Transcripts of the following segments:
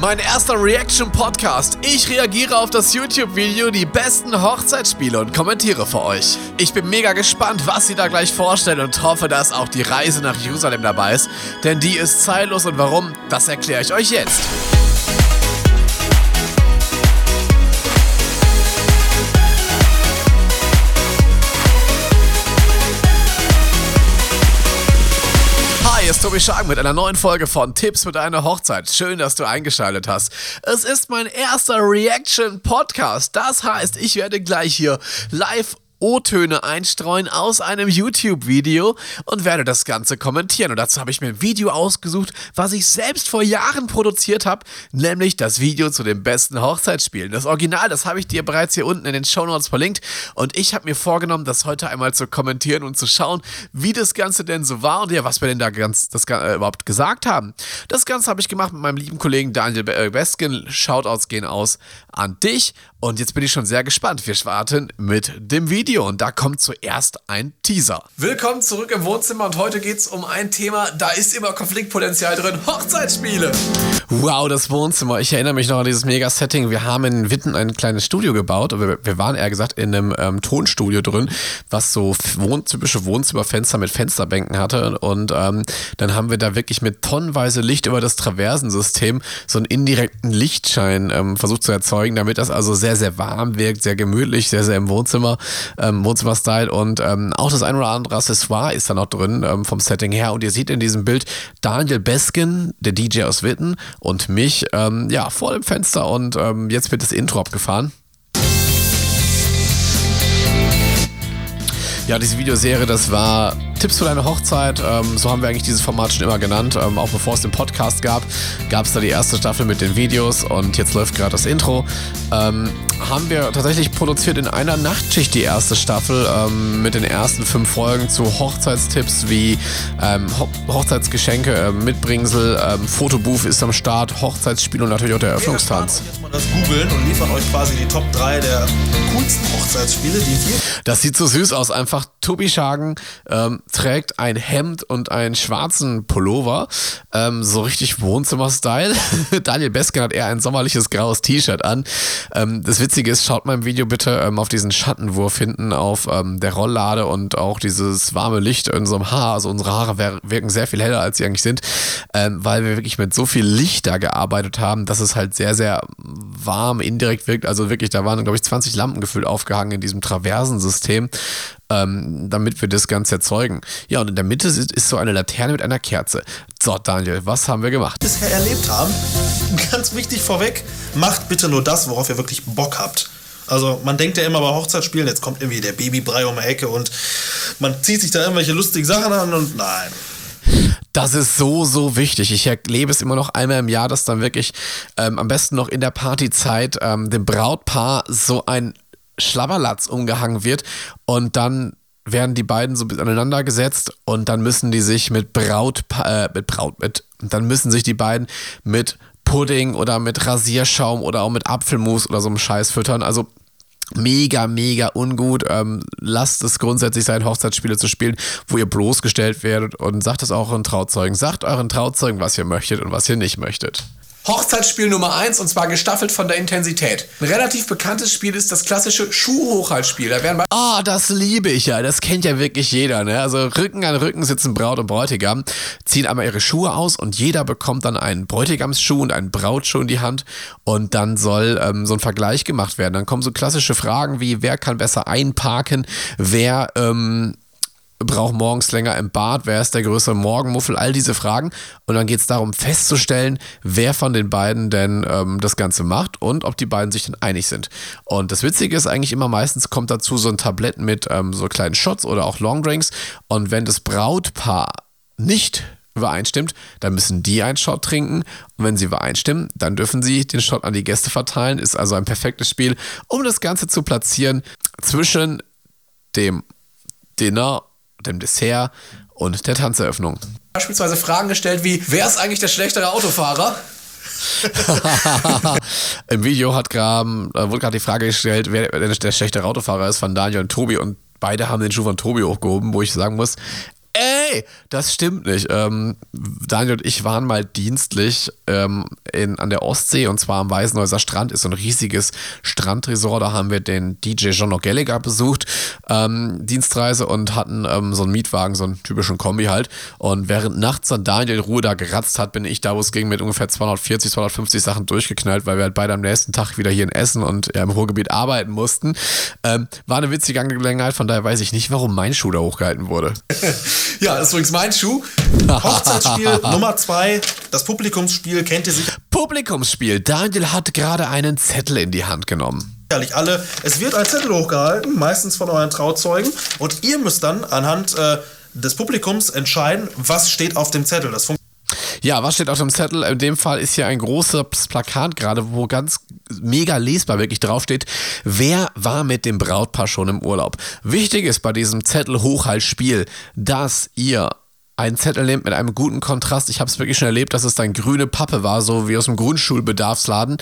Mein erster Reaction-Podcast. Ich reagiere auf das YouTube-Video Die besten Hochzeitsspiele und kommentiere für euch. Ich bin mega gespannt, was sie da gleich vorstellen und hoffe, dass auch die Reise nach Jerusalem dabei ist. Denn die ist zeitlos und warum, das erkläre ich euch jetzt. Ist Tobi Schagen mit einer neuen Folge von Tipps mit einer Hochzeit. Schön, dass du eingeschaltet hast. Es ist mein erster Reaction-Podcast. Das heißt, ich werde gleich hier live O-Töne einstreuen aus einem YouTube-Video und werde das Ganze kommentieren. Und dazu habe ich mir ein Video ausgesucht, was ich selbst vor Jahren produziert habe, nämlich das Video zu den besten Hochzeitsspielen. Das Original, das habe ich dir bereits hier unten in den Show Notes verlinkt. Und ich habe mir vorgenommen, das heute einmal zu kommentieren und zu schauen, wie das Ganze denn so war und ja, was wir denn da ganz das, äh, überhaupt gesagt haben. Das Ganze habe ich gemacht mit meinem lieben Kollegen Daniel Beskin. Shoutouts gehen aus an dich. Und jetzt bin ich schon sehr gespannt. Wir warten mit dem Video und da kommt zuerst ein Teaser. Willkommen zurück im Wohnzimmer und heute geht es um ein Thema, da ist immer Konfliktpotenzial drin. Hochzeitsspiele. Wow, das Wohnzimmer. Ich erinnere mich noch an dieses Mega-Setting. Wir haben in Witten ein kleines Studio gebaut. Wir, wir waren eher gesagt in einem ähm, Tonstudio drin, was so Wohn typische Wohnzimmerfenster mit Fensterbänken hatte. Und ähm, dann haben wir da wirklich mit tonnenweise Licht über das Traversensystem so einen indirekten Lichtschein ähm, versucht zu erzeugen, damit das also sehr, sehr warm wirkt, sehr gemütlich, sehr, sehr im Wohnzimmer, ähm, Wohnzimmer-Style und ähm, auch das ein oder andere Accessoire ist da noch drin ähm, vom Setting her und ihr seht in diesem Bild Daniel Beskin, der DJ aus Witten und mich, ähm, ja, vor dem Fenster und ähm, jetzt wird das Intro abgefahren. Ja, diese Videoserie, das war Tipps für deine Hochzeit. Ähm, so haben wir eigentlich dieses Format schon immer genannt. Ähm, auch bevor es den Podcast gab, gab es da die erste Staffel mit den Videos und jetzt läuft gerade das Intro. Ähm, haben wir tatsächlich produziert in einer Nachtschicht die erste Staffel ähm, mit den ersten fünf Folgen zu Hochzeitstipps wie ähm, Ho Hochzeitsgeschenke, äh, Mitbringsel, ähm, Fotobooth ist am Start, Hochzeitsspiel und natürlich auch der Eröffnungstanz. Wir jetzt mal das googeln und liefern euch quasi die Top 3 der coolsten Hochzeitsspiele, die wir. Das sieht so süß aus. Einfach Tobi Schagen ähm, trägt ein Hemd und einen schwarzen Pullover. Ähm, so richtig Wohnzimmer-Style. Daniel Besken hat eher ein sommerliches graues T-Shirt an. Ähm, das Witzige ist, schaut mal im Video bitte ähm, auf diesen Schattenwurf hinten auf ähm, der Rolllade und auch dieses warme Licht in einem Haar. Also unsere Haare wirken sehr viel heller, als sie eigentlich sind, ähm, weil wir wirklich mit so viel Licht da gearbeitet haben, dass es halt sehr, sehr warm indirekt wirkt. Also wirklich, da waren, glaube ich, 20 Lampen gefühlt aufgehangen in diesem Traversensystem ähm, damit wir das Ganze erzeugen. Ja, und in der Mitte ist, ist so eine Laterne mit einer Kerze. So, Daniel, was haben wir gemacht? Bisher erlebt haben. Ganz wichtig vorweg, macht bitte nur das, worauf ihr wirklich Bock habt. Also man denkt ja immer bei Hochzeitsspielen, jetzt kommt irgendwie der Babybrei um die Ecke und man zieht sich da irgendwelche lustigen Sachen an und nein. Das ist so, so wichtig. Ich erlebe es immer noch einmal im Jahr, dass dann wirklich ähm, am besten noch in der Partyzeit ähm, dem Brautpaar so ein Schlabberlatz umgehangen wird und dann werden die beiden so aneinander gesetzt und dann müssen die sich mit Braut, äh, mit Braut, mit, dann müssen sich die beiden mit Pudding oder mit Rasierschaum oder auch mit Apfelmus oder so einem Scheiß füttern. Also mega, mega ungut. Ähm, lasst es grundsätzlich sein, Hochzeitsspiele zu spielen, wo ihr bloßgestellt werdet und sagt es auch euren Trauzeugen. Sagt euren Trauzeugen, was ihr möchtet und was ihr nicht möchtet. Hochzeitsspiel Nummer 1 und zwar gestaffelt von der Intensität. Ein relativ bekanntes Spiel ist das klassische Schuhhochhaltspiel. Da werden Ah, oh, das liebe ich ja. Das kennt ja wirklich jeder. Ne? Also Rücken an Rücken sitzen Braut und Bräutigam, ziehen einmal ihre Schuhe aus und jeder bekommt dann einen Bräutigamsschuh und einen Brautschuh in die Hand und dann soll ähm, so ein Vergleich gemacht werden. Dann kommen so klassische Fragen wie, wer kann besser einparken, wer ähm, braucht morgens länger im Bad, wer ist der größere Morgenmuffel, all diese Fragen. Und dann geht es darum festzustellen, wer von den beiden denn ähm, das Ganze macht und ob die beiden sich dann einig sind. Und das Witzige ist eigentlich immer meistens kommt dazu so ein Tablett mit ähm, so kleinen Shots oder auch Longdrinks. Und wenn das Brautpaar nicht übereinstimmt, dann müssen die einen Shot trinken. Und wenn sie übereinstimmen, dann dürfen sie den Shot an die Gäste verteilen. Ist also ein perfektes Spiel, um das Ganze zu platzieren zwischen dem Dinner dem Dessert und der Tanzeröffnung. Beispielsweise Fragen gestellt wie, wer ist eigentlich der schlechtere Autofahrer? Im Video hat grad, äh, wurde gerade die Frage gestellt, wer der schlechtere Autofahrer ist von Daniel und Tobi und beide haben den Schuh von Tobi hochgehoben, wo ich sagen muss, Nee, das stimmt nicht. Ähm, Daniel und ich waren mal dienstlich ähm, in, an der Ostsee und zwar am Weißenhäuser Strand, ist so ein riesiges Strandresort. Da haben wir den DJ John O'Gallagher besucht, ähm, Dienstreise und hatten ähm, so einen Mietwagen, so einen typischen Kombi halt. Und während nachts dann Daniel Ruhe da geratzt hat, bin ich da, wo es ging, mit ungefähr 240, 250 Sachen durchgeknallt, weil wir halt beide am nächsten Tag wieder hier in Essen und ja, im Ruhrgebiet arbeiten mussten. Ähm, war eine witzige Angelegenheit, von daher weiß ich nicht, warum mein Schuh da hochgehalten wurde. Ja, das ist übrigens mein Schuh. Hochzeitsspiel Nummer zwei, das Publikumsspiel kennt ihr sicher. Publikumsspiel. Daniel hat gerade einen Zettel in die Hand genommen. Sicherlich alle. Es wird ein Zettel hochgehalten, meistens von euren Trauzeugen. Und ihr müsst dann anhand äh, des Publikums entscheiden, was steht auf dem Zettel. Das funktioniert. Ja, was steht auf dem Zettel? In dem Fall ist hier ein großes Plakat gerade, wo ganz mega lesbar wirklich draufsteht, wer war mit dem Brautpaar schon im Urlaub. Wichtig ist bei diesem Zettel Hochhaltspiel, dass ihr einen Zettel nehmt mit einem guten Kontrast. Ich habe es wirklich schon erlebt, dass es dann grüne Pappe war, so wie aus dem Grundschulbedarfsladen,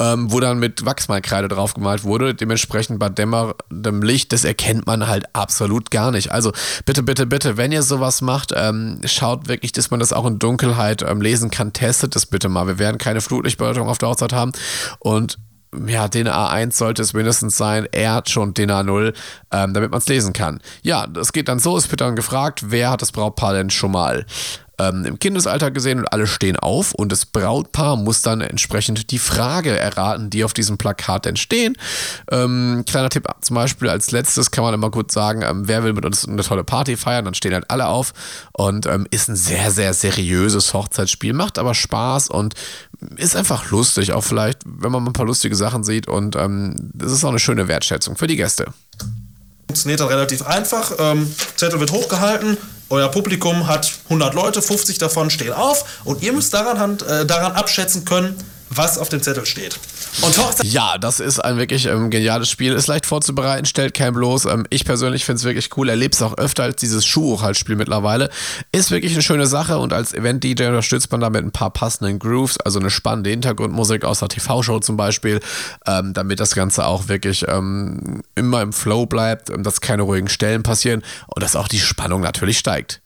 ähm, wo dann mit Wachsmalkreide drauf gemalt wurde. Dementsprechend bei dämmerndem Licht, das erkennt man halt absolut gar nicht. Also bitte, bitte, bitte, wenn ihr sowas macht, ähm, schaut wirklich, dass man das auch in Dunkelheit ähm, lesen kann. Testet das bitte mal. Wir werden keine Flutlichtbeleuchtung auf der Hochzeit haben und ja, DIN A1 sollte es mindestens sein, er hat schon DIN A0, ähm, damit man es lesen kann. Ja, das geht dann so, es wird dann gefragt, wer hat das Brautpaar denn schon mal ähm, im Kindesalter gesehen? Und alle stehen auf. Und das Brautpaar muss dann entsprechend die Frage erraten, die auf diesem Plakat entstehen. Ähm, kleiner Tipp zum Beispiel als letztes kann man immer gut sagen, ähm, wer will mit uns eine tolle Party feiern, dann stehen halt alle auf. Und ähm, ist ein sehr, sehr seriöses Hochzeitsspiel, macht aber Spaß. Und ist einfach lustig, auch vielleicht, wenn man mal ein paar lustige Sachen sieht und ähm, das ist auch eine schöne Wertschätzung für die Gäste. Funktioniert dann relativ einfach. Ähm, Zettel wird hochgehalten, euer Publikum hat 100 Leute, 50 davon stehen auf und ihr müsst daran, äh, daran abschätzen können, was auf dem Zettel steht. Und Hochzeit ja, das ist ein wirklich ähm, geniales Spiel. Ist leicht vorzubereiten, stellt kein bloß. Ähm, ich persönlich finde es wirklich cool. Erlebe es auch öfter als dieses Schuhhochhaltspiel mittlerweile. Ist wirklich eine schöne Sache und als Event-DJ unterstützt man damit ein paar passenden Grooves, also eine spannende Hintergrundmusik aus der TV-Show zum Beispiel, ähm, damit das Ganze auch wirklich ähm, immer im Flow bleibt, ähm, dass keine ruhigen Stellen passieren und dass auch die Spannung natürlich steigt.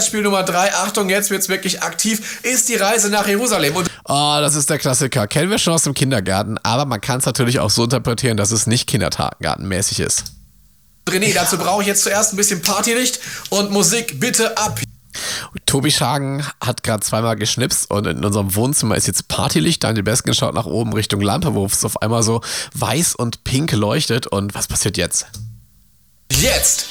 Spiel Nummer 3, Achtung, jetzt wird es wirklich aktiv, ist die Reise nach Jerusalem. Und oh, das ist der Klassiker. Kennen wir schon aus dem Kindergarten, aber man kann es natürlich auch so interpretieren, dass es nicht kindergartenmäßig ist. René, dazu brauche ich jetzt zuerst ein bisschen Partylicht und Musik bitte ab. Tobi Schagen hat gerade zweimal geschnipst und in unserem Wohnzimmer ist jetzt Partylicht. Daniel Besken schaut nach oben Richtung Lampe, wo es auf einmal so weiß und pink leuchtet. Und was passiert jetzt? Jetzt!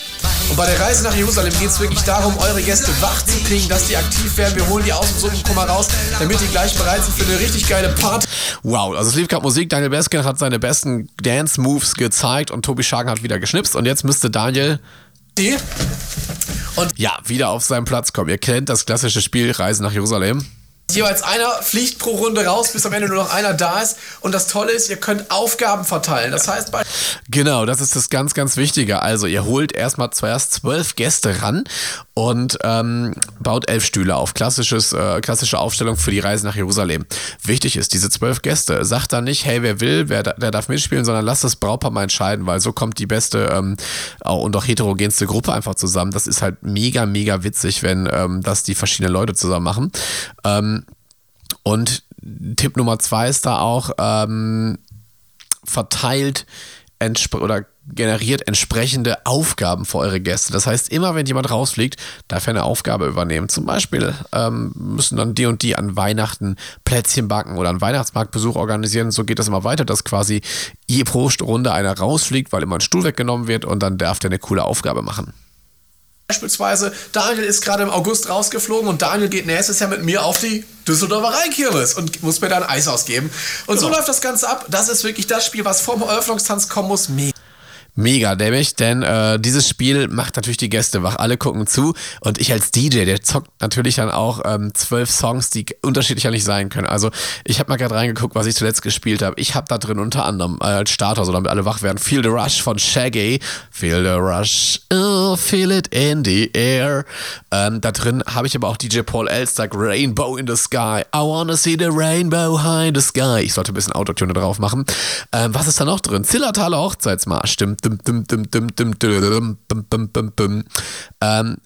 Und bei der Reise nach Jerusalem geht es wirklich darum, eure Gäste wach zu kriegen, dass die aktiv werden. Wir holen die aus dem Suppenkummer raus, damit die gleich bereit sind für eine richtig geile Party. Wow, also es lief gerade Musik. Daniel Beskin hat seine besten Dance-Moves gezeigt und Tobi Schagen hat wieder geschnipst. Und jetzt müsste Daniel die und ja, wieder auf seinen Platz kommen. Ihr kennt das klassische Spiel Reise nach Jerusalem. Jeweils einer fliegt pro Runde raus, bis am Ende nur noch einer da ist. Und das Tolle ist, ihr könnt Aufgaben verteilen. Das heißt, bei Genau, das ist das ganz, ganz Wichtige. Also, ihr holt erstmal zuerst zwölf Gäste ran und ähm, baut elf Stühle auf. Klassisches, äh, klassische Aufstellung für die Reise nach Jerusalem. Wichtig ist, diese zwölf Gäste, sagt dann nicht, hey, wer will, wer, der darf mitspielen, sondern lasst das Brautpaar mal entscheiden, weil so kommt die beste ähm, und auch heterogenste Gruppe einfach zusammen. Das ist halt mega, mega witzig, wenn ähm, das die verschiedenen Leute zusammen machen. Ähm, und Tipp Nummer zwei ist da auch, ähm, verteilt oder generiert entsprechende Aufgaben für eure Gäste. Das heißt, immer wenn jemand rausfliegt, darf er eine Aufgabe übernehmen. Zum Beispiel ähm, müssen dann die und die an Weihnachten Plätzchen backen oder einen Weihnachtsmarktbesuch organisieren. So geht das immer weiter, dass quasi je pro Runde einer rausfliegt, weil immer ein Stuhl weggenommen wird und dann darf der eine coole Aufgabe machen. Beispielsweise, Daniel ist gerade im August rausgeflogen und Daniel geht nächstes Jahr mit mir auf die Düsseldorfer Rheinkirmes und muss mir da ein Eis ausgeben. Und genau. so läuft das Ganze ab. Das ist wirklich das Spiel, was vorm Eröffnungstanz kommen muss. Mega mega dämmig, denn äh, dieses Spiel macht natürlich die Gäste wach. Alle gucken zu und ich als DJ, der zockt natürlich dann auch ähm, zwölf Songs, die unterschiedlicher nicht sein können. Also ich habe mal gerade reingeguckt, was ich zuletzt gespielt habe. Ich habe da drin unter anderem äh, als Starter, so damit alle wach werden, Feel the Rush von Shaggy. Feel the Rush, oh, feel it in the air. Ähm, da drin habe ich aber auch DJ Paul Elstak, Rainbow in the Sky. I wanna see the rainbow high in the sky. Ich sollte ein bisschen Autotune drauf machen. Ähm, was ist da noch drin? Zillertaler Hochzeitsmarsch, stimmt ähm,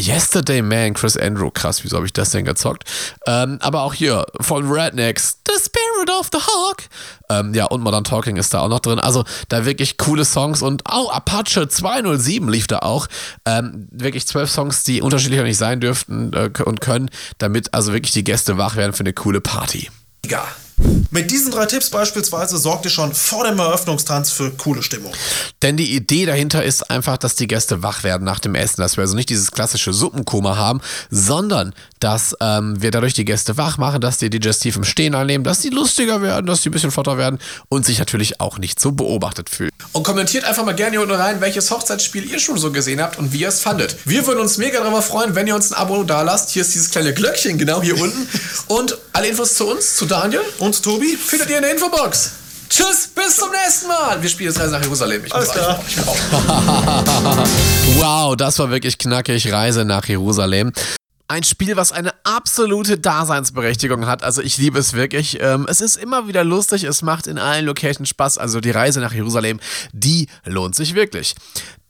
Yesterday Man, Chris Andrew, krass, wieso habe ich das denn gezockt? Ähm, aber auch hier von Rednecks, The Spirit of the Hawk. Ähm, ja, und Modern Talking ist da auch noch drin. Also da wirklich coole Songs und auch oh, Apache 207 lief da auch. Ähm, wirklich zwölf Songs, die unterschiedlicher nicht sein dürften äh, und können, damit also wirklich die Gäste wach werden für eine coole Party. Ja. Mit diesen drei Tipps beispielsweise sorgt ihr schon vor dem Eröffnungstanz für coole Stimmung. Denn die Idee dahinter ist einfach, dass die Gäste wach werden nach dem Essen, dass wir also nicht dieses klassische Suppenkoma haben, sondern dass ähm, wir dadurch die Gäste wach machen, dass die digestiv im Stehen annehmen, dass die lustiger werden, dass die ein bisschen flotter werden und sich natürlich auch nicht so beobachtet fühlen. Und kommentiert einfach mal gerne hier unten rein, welches Hochzeitsspiel ihr schon so gesehen habt und wie ihr es fandet. Wir würden uns mega darüber freuen, wenn ihr uns ein Abo da lasst. Hier ist dieses kleine Glöckchen genau hier unten. Und alle Infos zu uns, zu Daniel und Tobi findet ihr in der Infobox. Tschüss, bis zum nächsten Mal. Wir spielen jetzt Reise nach Jerusalem. Ich Alles klar. wow, das war wirklich knackig. Reise nach Jerusalem ein Spiel, was eine absolute Daseinsberechtigung hat. Also ich liebe es wirklich. Ähm, es ist immer wieder lustig, es macht in allen Locations Spaß. Also die Reise nach Jerusalem, die lohnt sich wirklich.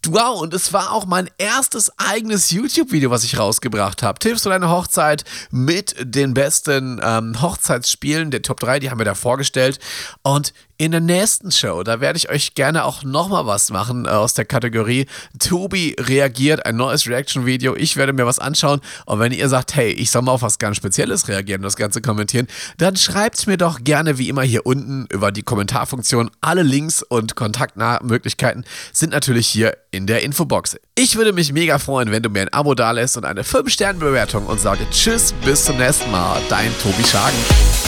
Wow, und es war auch mein erstes eigenes YouTube-Video, was ich rausgebracht habe. Tipps für deine Hochzeit mit den besten ähm, Hochzeitsspielen der Top 3, die haben wir da vorgestellt. Und in der nächsten Show, da werde ich euch gerne auch nochmal was machen äh, aus der Kategorie Tobi reagiert, ein neues Reaction-Video. Ich werde mir was anschauen und wenn ihr sagt, hey, ich soll mal auf was ganz Spezielles reagieren das Ganze kommentieren, dann schreibt mir doch gerne wie immer hier unten über die Kommentarfunktion. Alle Links und Kontaktmöglichkeiten sind natürlich hier in der Infobox. Ich würde mich mega freuen, wenn du mir ein Abo dalässt und eine 5-Sterne-Bewertung und sage Tschüss, bis zum nächsten Mal. Dein Tobi Schagen.